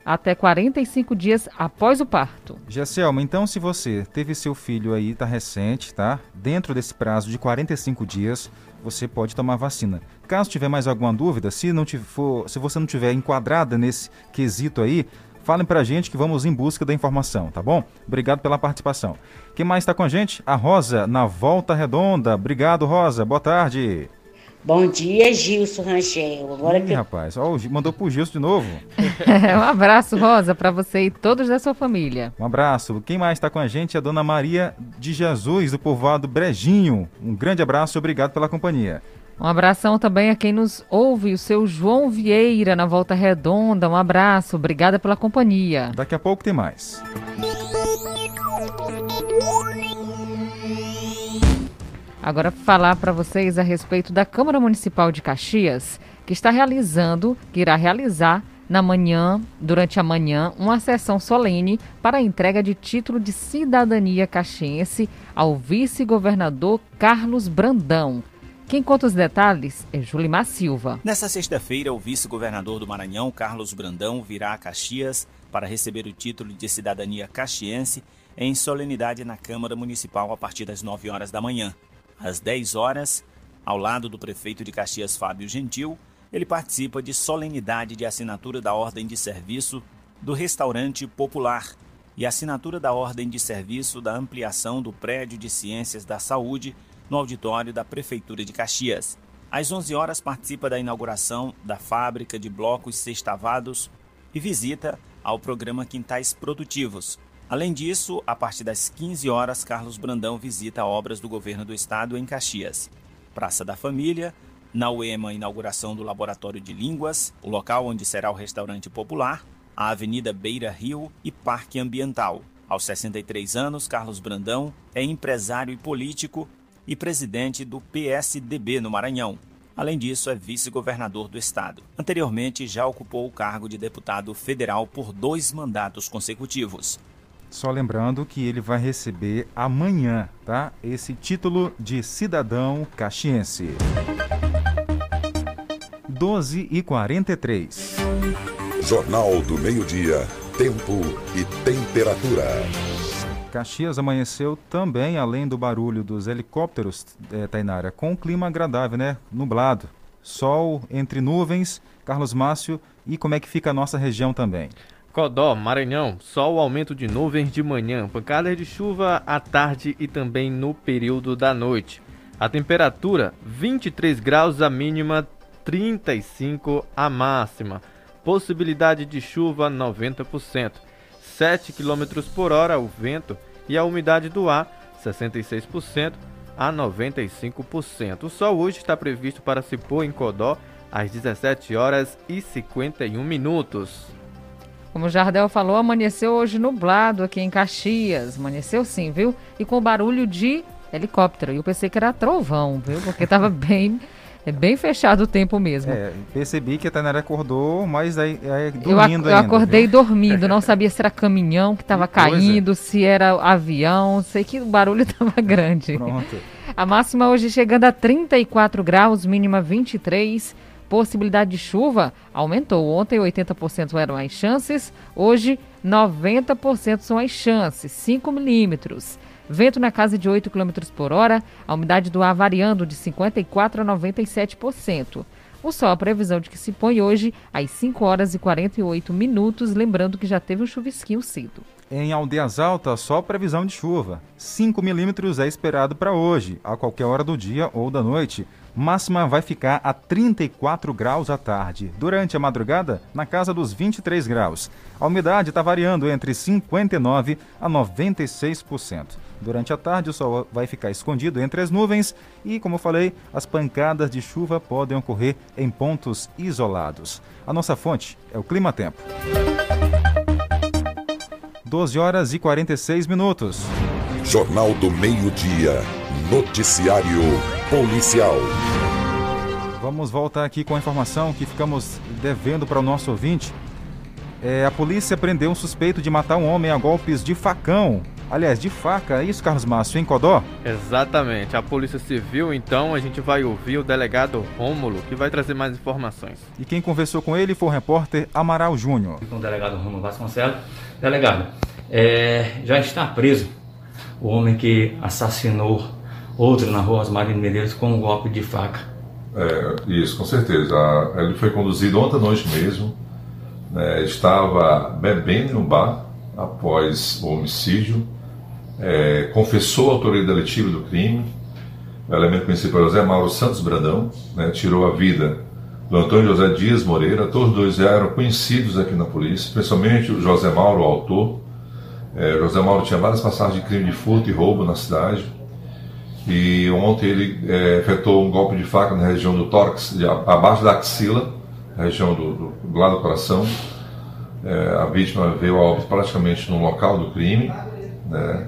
Speaker 5: até 45 dias após o parto.
Speaker 4: Gesselma, então se você teve seu filho aí, tá recente, tá? Dentro desse prazo de 45 dias, você pode tomar vacina. Caso tiver mais alguma dúvida, se não for, se você não tiver enquadrada nesse quesito aí, falem pra gente que vamos em busca da informação, tá bom? Obrigado pela participação. Quem mais está com a gente? A Rosa, na Volta Redonda. Obrigado, Rosa. Boa tarde.
Speaker 25: Bom dia, Gilson Rangel. Agora
Speaker 4: Ih, que... rapaz, ó, mandou pro Gilson de novo.
Speaker 5: um abraço, Rosa, para você e todos da sua família.
Speaker 4: Um abraço. Quem mais está com a gente é a dona Maria de Jesus, do povoado Brejinho. Um grande abraço e obrigado pela companhia.
Speaker 5: Um abração também a quem nos ouve, o seu João Vieira, na Volta Redonda. Um abraço, obrigada pela companhia.
Speaker 4: Daqui a pouco tem mais.
Speaker 5: Agora falar para vocês a respeito da Câmara Municipal de Caxias, que está realizando, que irá realizar na manhã, durante a manhã, uma sessão solene para a entrega de título de cidadania caxiense ao vice-governador Carlos Brandão. Quem conta os detalhes é Julimar Silva.
Speaker 8: Nesta sexta-feira, o vice-governador do Maranhão, Carlos Brandão, virá a Caxias para receber o título de cidadania caxiense em solenidade na Câmara Municipal a partir das 9 horas da manhã. Às 10 horas, ao lado do prefeito de Caxias, Fábio Gentil, ele participa de solenidade de assinatura da ordem de serviço do restaurante popular e assinatura da ordem de serviço da ampliação do prédio de ciências da saúde no auditório da Prefeitura de Caxias. Às 11 horas participa da inauguração da fábrica de blocos sextavados e visita ao programa Quintais Produtivos, Além disso, a partir das 15 horas, Carlos Brandão visita obras do governo do estado em Caxias. Praça da Família, na UEMA, inauguração do Laboratório de Línguas, o local onde será o restaurante popular, a Avenida Beira Rio e Parque Ambiental. Aos 63 anos, Carlos Brandão é empresário e político e presidente do PSDB no Maranhão. Além disso, é vice-governador do estado. Anteriormente, já ocupou o cargo de deputado federal por dois mandatos consecutivos.
Speaker 4: Só lembrando que ele vai receber amanhã, tá? Esse título de cidadão caxiense. 12 e 43.
Speaker 2: Jornal do Meio-Dia. Tempo e temperatura.
Speaker 4: Caxias amanheceu também, além do barulho dos helicópteros, é, Tainara, com um clima agradável, né? Nublado. sol entre nuvens. Carlos Márcio, e como é que fica a nossa região também?
Speaker 6: Codó, Maranhão, sol aumento de nuvens de manhã, pancadas de chuva à tarde e também no período da noite. A temperatura 23 graus a mínima, 35 a máxima. Possibilidade de chuva 90%. 7 km por hora o vento e a umidade do ar 66% a 95%. O sol hoje está previsto para se pôr em Codó às 17 horas e 51 minutos.
Speaker 5: Como o Jardel falou, amanheceu hoje nublado aqui em Caxias. Amanheceu sim, viu? E com barulho de helicóptero. E eu pensei que era trovão, viu? Porque estava bem é bem fechado o tempo mesmo. É,
Speaker 4: percebi que a Tainara acordou, mas aí, aí
Speaker 5: dormindo eu, ac ainda. Eu acordei viu? dormindo, não sabia se era caminhão que estava caindo, se era avião, sei que o barulho estava grande. Pronto. A máxima hoje chegando a 34 graus, mínima 23 possibilidade de chuva aumentou. Ontem 80% eram as chances, hoje 90% são as chances, 5 milímetros. Vento na casa de 8 km por hora, a umidade do ar variando de 54% a 97%. O sol, a previsão de que se põe hoje às 5 horas e 48 minutos, lembrando que já teve um chuvisquinho cedo.
Speaker 4: Em Aldeias Altas, só previsão de chuva. 5 milímetros é esperado para hoje, a qualquer hora do dia ou da noite. Máxima vai ficar a 34 graus à tarde. Durante a madrugada, na casa dos 23 graus. A umidade está variando entre 59% a 96%. Durante a tarde, o sol vai ficar escondido entre as nuvens e, como falei, as pancadas de chuva podem ocorrer em pontos isolados. A nossa fonte é o Clima Tempo. 12 horas e 46 minutos.
Speaker 2: Jornal do Meio-Dia. Noticiário Policial.
Speaker 4: Vamos voltar aqui com a informação que ficamos devendo para o nosso ouvinte. É, a polícia prendeu um suspeito de matar um homem a golpes de facão. Aliás, de faca, é isso, Carlos Márcio, em Codó?
Speaker 6: Exatamente. A Polícia Civil, então, a gente vai ouvir o delegado Rômulo, que vai trazer mais informações.
Speaker 4: E quem conversou com ele foi o repórter Amaral Júnior.
Speaker 26: Com o delegado Rômulo Vasconcelos. Delegado, é, já está preso o homem que assassinou outro na rua Osmarino Medeiros com um golpe de faca.
Speaker 27: É, isso, com certeza. Ele foi conduzido ontem à noite mesmo. Né, estava bebendo um bar após o homicídio. É, confessou a autoria deletiva do crime. O elemento principal é José Mauro Santos Brandão, né, tirou a vida do Antônio José Dias Moreira. Todos dois eram conhecidos aqui na polícia, principalmente o José Mauro, o autor. É, José Mauro tinha várias passagens de crime de furto e roubo na cidade. E ontem ele é, efetuou um golpe de faca na região do tórax, abaixo da axila, região do, do, do lado do coração. É, a vítima veio a óbito praticamente no local do crime. Né?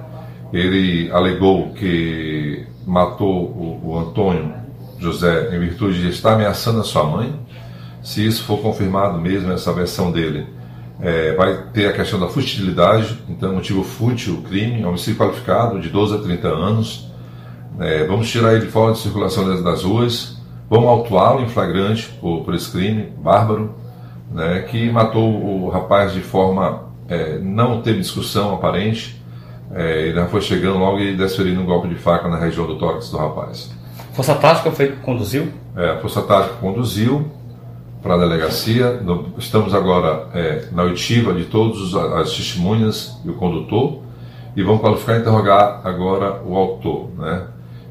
Speaker 27: Ele alegou que matou o, o Antônio José em virtude de estar ameaçando a sua mãe. Se isso for confirmado mesmo, essa versão dele, é, vai ter a questão da futilidade, então motivo fútil crime, homicídio qualificado de 12 a 30 anos. É, vamos tirar ele fora de circulação das, ruas, vamos autuá-lo em flagrante por, por esse crime bárbaro, né, que matou o rapaz de forma é, não teve discussão aparente, é, ele foi chegando logo e desferindo um golpe de faca na região do tórax do rapaz.
Speaker 26: Força Tática foi que conduziu?
Speaker 27: É, a Força Tática conduziu, para a delegacia. Estamos agora é, na oitiva de todas as testemunhas e o condutor e vamos qualificar e interrogar agora o autor. Né?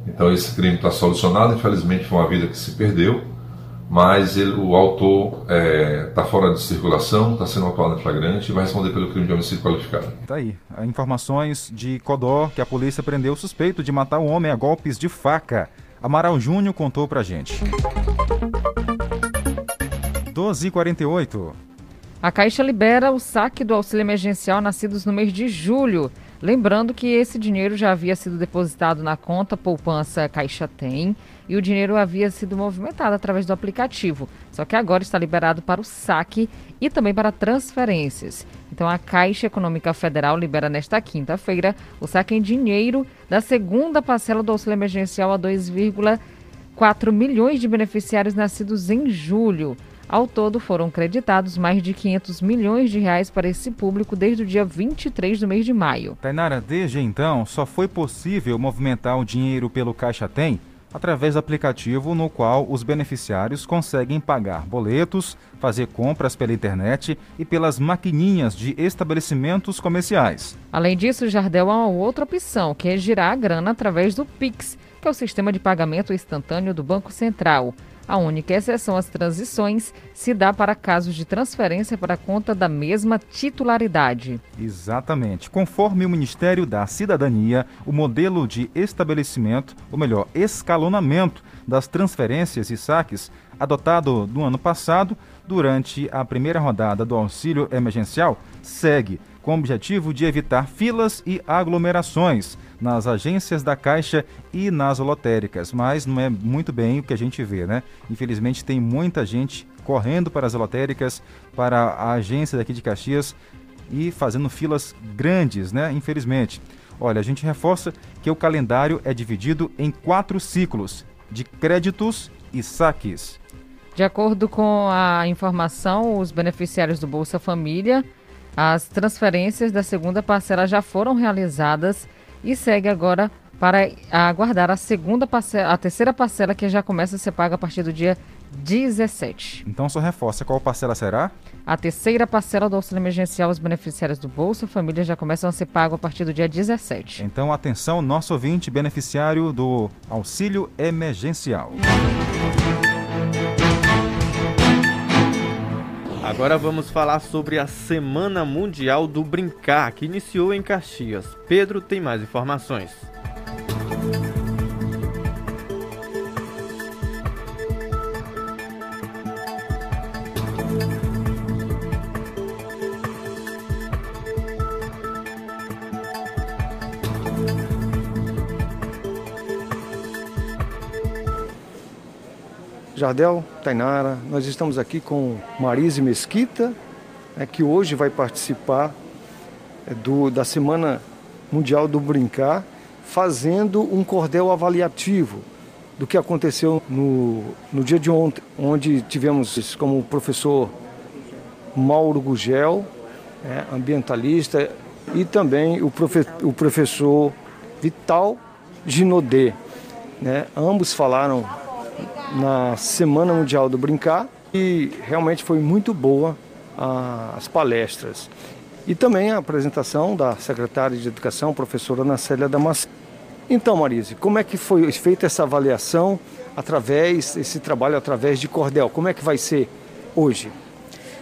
Speaker 27: Então esse crime está solucionado, infelizmente foi uma vida que se perdeu, mas ele, o autor está é, tá fora de circulação, está sendo autuado em flagrante e vai responder pelo crime de homicídio qualificado.
Speaker 4: Tá aí, informações de Codó que a polícia prendeu o suspeito de matar um homem a golpes de faca. Amaral Júnior contou pra gente. 12h48.
Speaker 5: A Caixa libera o saque do auxílio emergencial nascidos no mês de julho. Lembrando que esse dinheiro já havia sido depositado na conta poupança Caixa Tem e o dinheiro havia sido movimentado através do aplicativo. Só que agora está liberado para o saque e também para transferências. Então a Caixa Econômica Federal libera nesta quinta-feira o saque em dinheiro da segunda parcela do auxílio emergencial a 2,4 milhões de beneficiários nascidos em julho. Ao todo, foram creditados mais de 500 milhões de reais para esse público desde o dia 23 do mês de maio.
Speaker 4: Tainara, desde então, só foi possível movimentar o dinheiro pelo Caixa Tem através do aplicativo no qual os beneficiários conseguem pagar boletos, fazer compras pela internet e pelas maquininhas de estabelecimentos comerciais.
Speaker 5: Além disso, o Jardel há uma outra opção, que é girar a grana através do Pix, que é o sistema de pagamento instantâneo do Banco Central. A única exceção às transições se dá para casos de transferência para conta da mesma titularidade.
Speaker 4: Exatamente. Conforme o Ministério da Cidadania, o modelo de estabelecimento, ou melhor, escalonamento das transferências e saques adotado no ano passado, durante a primeira rodada do auxílio emergencial, segue com o objetivo de evitar filas e aglomerações nas agências da Caixa e nas lotéricas, mas não é muito bem o que a gente vê, né? Infelizmente tem muita gente correndo para as lotéricas, para a agência daqui de Caxias e fazendo filas grandes, né? Infelizmente. Olha, a gente reforça que o calendário é dividido em quatro ciclos de créditos e saques.
Speaker 5: De acordo com a informação, os beneficiários do Bolsa Família, as transferências da segunda parcela já foram realizadas e segue agora para aguardar a segunda parcela, a terceira parcela que já começa a ser paga a partir do dia 17.
Speaker 4: Então só reforça qual parcela será?
Speaker 5: A terceira parcela do auxílio emergencial aos beneficiários do Bolsa Família já começam a ser pago a partir do dia 17.
Speaker 4: Então atenção, nosso ouvinte beneficiário do auxílio emergencial.
Speaker 6: Agora vamos falar sobre a Semana Mundial do Brincar, que iniciou em Caxias. Pedro tem mais informações.
Speaker 28: Jardel, Tainara, nós estamos aqui com Marise Mesquita, né, que hoje vai participar é, do, da Semana Mundial do Brincar, fazendo um cordel avaliativo do que aconteceu no, no dia de ontem, onde tivemos como professor Mauro Gugel, é, ambientalista, e também o, profe, o professor Vital Ginodê. Né? Ambos falaram na Semana Mundial do Brincar e realmente foi muito boa a, as palestras. E também a apresentação da secretária de Educação, professora Ana Célia Damasceno. Então, Marise, como é que foi feita essa avaliação através, esse trabalho através de cordel? Como é que vai ser hoje?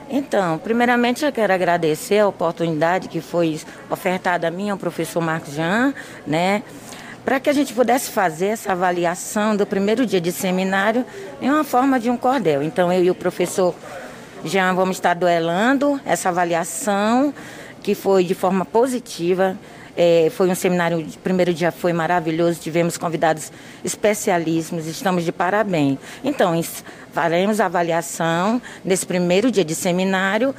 Speaker 29: Então, primeiramente eu quero agradecer a oportunidade que foi ofertada a mim, ao professor Marcos Jean, né? Para que a gente pudesse fazer essa avaliação do primeiro dia de seminário em uma forma de um cordel. Então, eu e o professor Jean vamos estar duelando essa avaliação, que foi de forma positiva. É, foi um seminário, o primeiro dia foi maravilhoso, tivemos convidados especialíssimos, estamos de parabéns. Então, faremos avaliação nesse primeiro dia de seminário,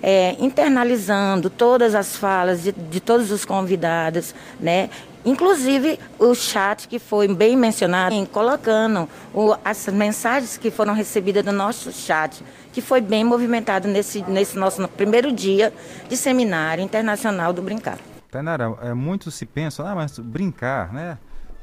Speaker 29: é, internalizando todas as falas de, de todos os convidados, né? Inclusive o chat que foi bem mencionado, colocando o, as mensagens que foram recebidas do nosso chat, que foi bem movimentado nesse, nesse nosso primeiro dia de seminário internacional do Brincar.
Speaker 4: Tainara, é, muito se pensa, ah, mas brincar, né?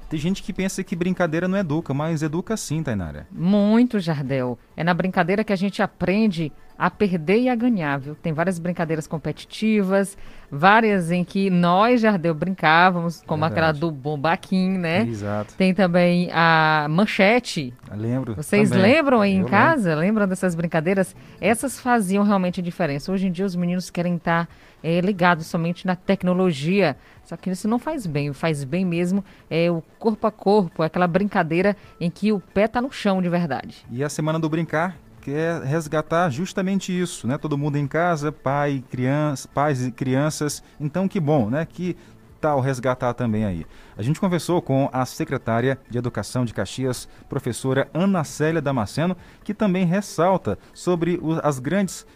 Speaker 4: Tem gente que pensa que brincadeira não educa, mas educa sim, Tainara.
Speaker 5: Muito, Jardel. É na brincadeira que a gente aprende a perder e a ganhar, viu? Tem várias brincadeiras competitivas, várias em que nós, Jardel, brincávamos, como Verdade. aquela do Bombaquim, né?
Speaker 4: Exato.
Speaker 5: Tem também a manchete.
Speaker 4: Eu lembro.
Speaker 5: Vocês também. lembram aí Eu em casa? Lembro. Lembram dessas brincadeiras? Essas faziam realmente diferença. Hoje em dia os meninos querem estar é, ligados somente na tecnologia. Só que isso não faz bem. Faz bem mesmo é o corpo a corpo, aquela brincadeira em que o pé está no chão de verdade.
Speaker 4: E a Semana do Brincar quer resgatar justamente isso, né? Todo mundo em casa, pai, criança, pais e crianças. Então que bom, né? Que tal resgatar também aí. A gente conversou com a secretária de Educação de Caxias, professora Ana Célia Damasceno, que também ressalta sobre as grandes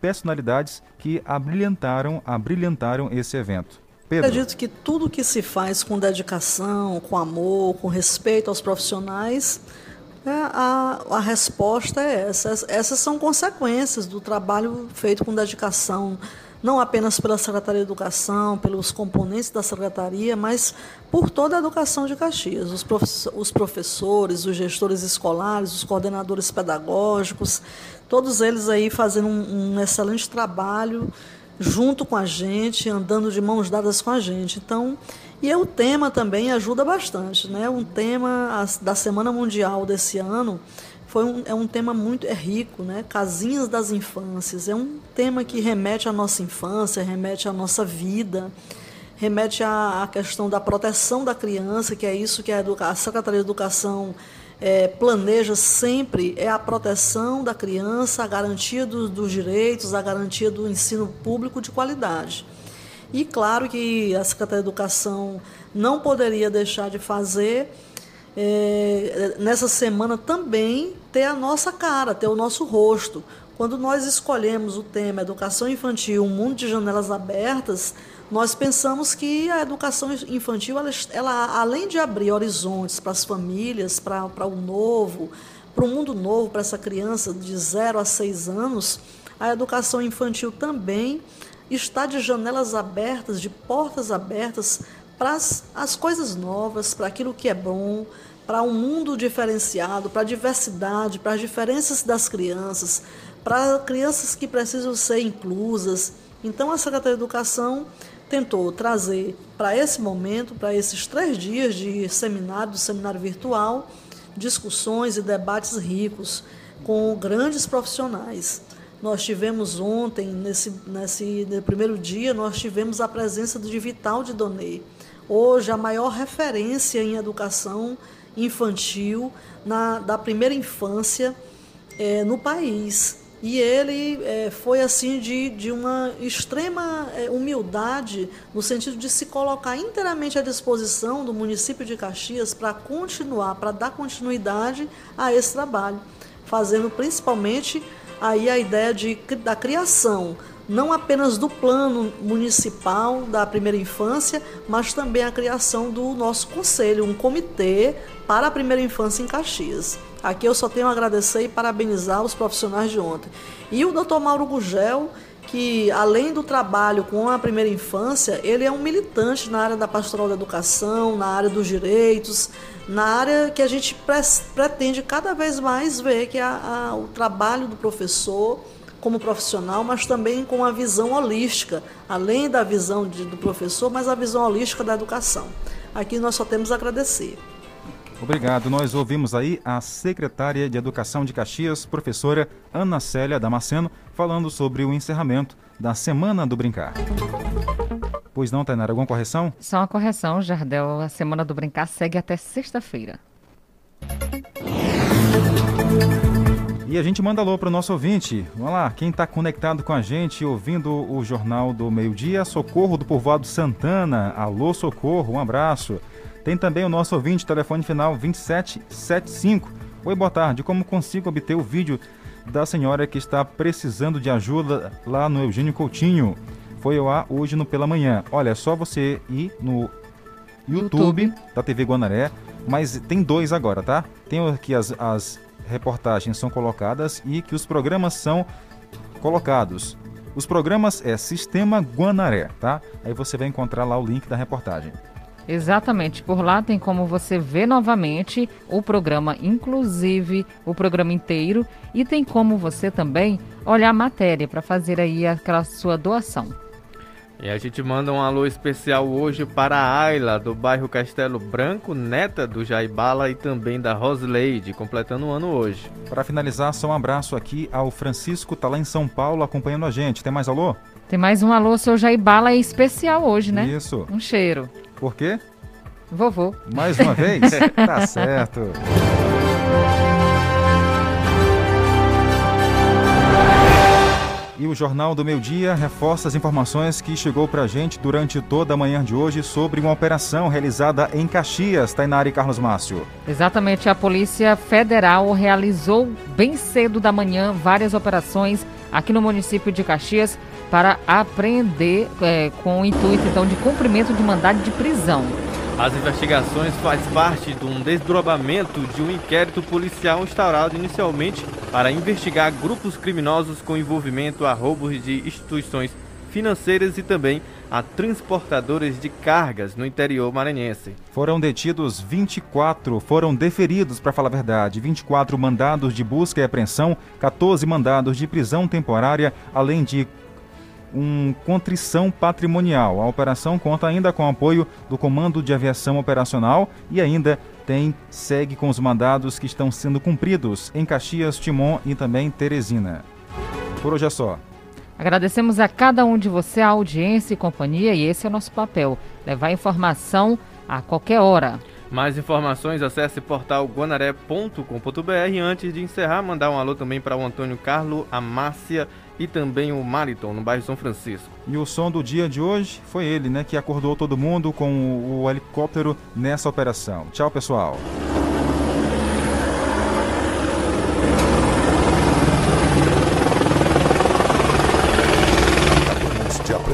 Speaker 4: personalidades que abrilhantaram, abrilhantaram esse evento.
Speaker 30: Pedro. Acredito que tudo que se faz com dedicação, com amor, com respeito aos profissionais, é, a, a resposta é essa. Essas são consequências do trabalho feito com dedicação não apenas pela Secretaria de Educação, pelos componentes da Secretaria, mas por toda a educação de Caxias, os, os professores, os gestores escolares, os coordenadores pedagógicos, todos eles aí fazendo um, um excelente trabalho junto com a gente, andando de mãos dadas com a gente. Então, e o tema também ajuda bastante, né? Um tema da Semana Mundial desse ano foi um, é um tema muito é rico, né? Casinhas das infâncias é um tema que remete à nossa infância, remete à nossa vida, remete à, à questão da proteção da criança, que é isso que a, a Secretaria de Educação é, planeja sempre é a proteção da criança, a garantia do, dos direitos, a garantia do ensino público de qualidade. E claro que a Secretaria de Educação não poderia deixar de fazer é, nessa semana também ter a nossa cara, ter o nosso rosto. Quando nós escolhemos o tema Educação Infantil, um mundo de janelas abertas, nós pensamos que a educação infantil, ela, ela além de abrir horizontes para as famílias, para, para o novo, para o mundo novo, para essa criança de 0 a 6 anos, a educação infantil também está de janelas abertas, de portas abertas para as, as coisas novas, para aquilo que é bom, para um mundo diferenciado, para a diversidade, para as diferenças das crianças, para crianças que precisam ser inclusas. Então, a Secretaria de Educação tentou trazer para esse momento, para esses três dias de seminário, do seminário virtual, discussões e debates ricos com grandes profissionais. Nós tivemos ontem, nesse, nesse primeiro dia, nós tivemos a presença de Vital de Donê, hoje a maior referência em educação infantil na, da primeira infância é, no país. E ele é, foi assim de, de uma extrema é, humildade no sentido de se colocar inteiramente à disposição do município de Caxias para continuar, para dar continuidade a esse trabalho, fazendo principalmente aí a ideia de, da criação não apenas do plano municipal da primeira infância, mas também a criação do nosso conselho, um comitê para a primeira infância em Caxias. Aqui eu só tenho a agradecer e parabenizar os profissionais de ontem. E o Dr. Mauro Gugel, que além do trabalho com a primeira infância, ele é um militante na área da pastoral da educação, na área dos direitos, na área que a gente pretende cada vez mais ver que a, a, o trabalho do professor como profissional, mas também com a visão holística, além da visão de, do professor, mas a visão holística da educação. Aqui nós só temos a agradecer.
Speaker 4: Obrigado. Nós ouvimos aí a secretária de Educação de Caxias, professora Ana Célia Damasceno, falando sobre o encerramento da Semana do Brincar. Pois não, Tainara, alguma correção?
Speaker 5: Só uma correção, Jardel. A Semana do Brincar segue até sexta-feira.
Speaker 4: E a gente manda alô para o nosso ouvinte. Vamos lá, quem está conectado com a gente, ouvindo o Jornal do Meio Dia, Socorro do Povoado Santana. Alô, Socorro, um abraço. Tem também o nosso ouvinte, telefone final 2775. Oi, boa tarde. Como consigo obter o vídeo da senhora que está precisando de ajuda lá no Eugênio Coutinho? Foi lá hoje no Pela Manhã. Olha, é só você ir no YouTube, YouTube. da TV Guanaré, mas tem dois agora, tá? Tem aqui as, as reportagens são colocadas e que os programas são colocados. Os programas é Sistema Guanaré, tá? Aí você vai encontrar lá o link da reportagem.
Speaker 5: Exatamente. Por lá tem como você ver novamente o programa, inclusive o programa inteiro, e tem como você também olhar a matéria para fazer aí aquela sua doação.
Speaker 6: E a gente manda um alô especial hoje para a Ayla, do bairro Castelo Branco, neta do Jaibala e também da Rosleide, completando o ano hoje.
Speaker 4: Para finalizar, só um abraço aqui ao Francisco, tá lá em São Paulo acompanhando a gente. Tem mais alô?
Speaker 5: Tem mais um alô, seu Jaibala é especial hoje, né?
Speaker 4: Isso.
Speaker 5: Um cheiro.
Speaker 4: Por quê?
Speaker 5: Vovô.
Speaker 4: Mais uma vez? tá certo. E o Jornal do Meio Dia reforça as informações que chegou para a gente durante toda a manhã de hoje sobre uma operação realizada em Caxias, Tainari Carlos Márcio.
Speaker 5: Exatamente, a Polícia Federal realizou bem cedo da manhã várias operações aqui no município de Caxias para apreender é, com o intuito então de cumprimento de mandado de prisão.
Speaker 6: As investigações faz parte de um desdobramento de um inquérito policial instaurado inicialmente para investigar grupos criminosos com envolvimento a roubos de instituições financeiras e também a transportadores de cargas no interior maranhense.
Speaker 4: Foram detidos 24, foram deferidos, para falar a verdade, 24 mandados de busca e apreensão, 14 mandados de prisão temporária, além de um contrição patrimonial. A operação conta ainda com o apoio do Comando de Aviação Operacional e ainda tem segue com os mandados que estão sendo cumpridos em Caxias, Timon e também Teresina. Por hoje é só.
Speaker 5: Agradecemos a cada um de você a audiência e companhia e esse é o nosso papel, levar informação a qualquer hora.
Speaker 6: Mais informações, acesse portal guanaré.com.br. Antes de encerrar, mandar um alô também para o Antônio Carlo, a Márcia e também o Mariton, no bairro São Francisco.
Speaker 4: E o som do dia de hoje foi ele, né, que acordou todo mundo com o, helicóptero nessa operação. Tchau, pessoal.
Speaker 2: de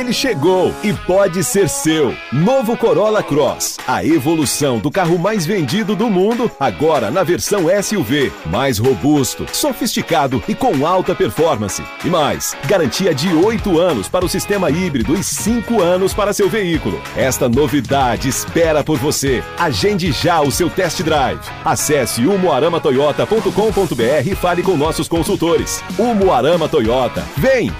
Speaker 31: Ele chegou e pode ser seu. Novo Corolla Cross. A evolução do carro mais vendido do mundo, agora na versão SUV. Mais robusto, sofisticado e com alta performance. E mais, garantia de 8 anos para o sistema híbrido e 5 anos para seu veículo. Esta novidade espera por você. Agende já o seu test drive. Acesse umuaramatoyota.com.br e fale com nossos consultores. Umuarama Toyota. Vem!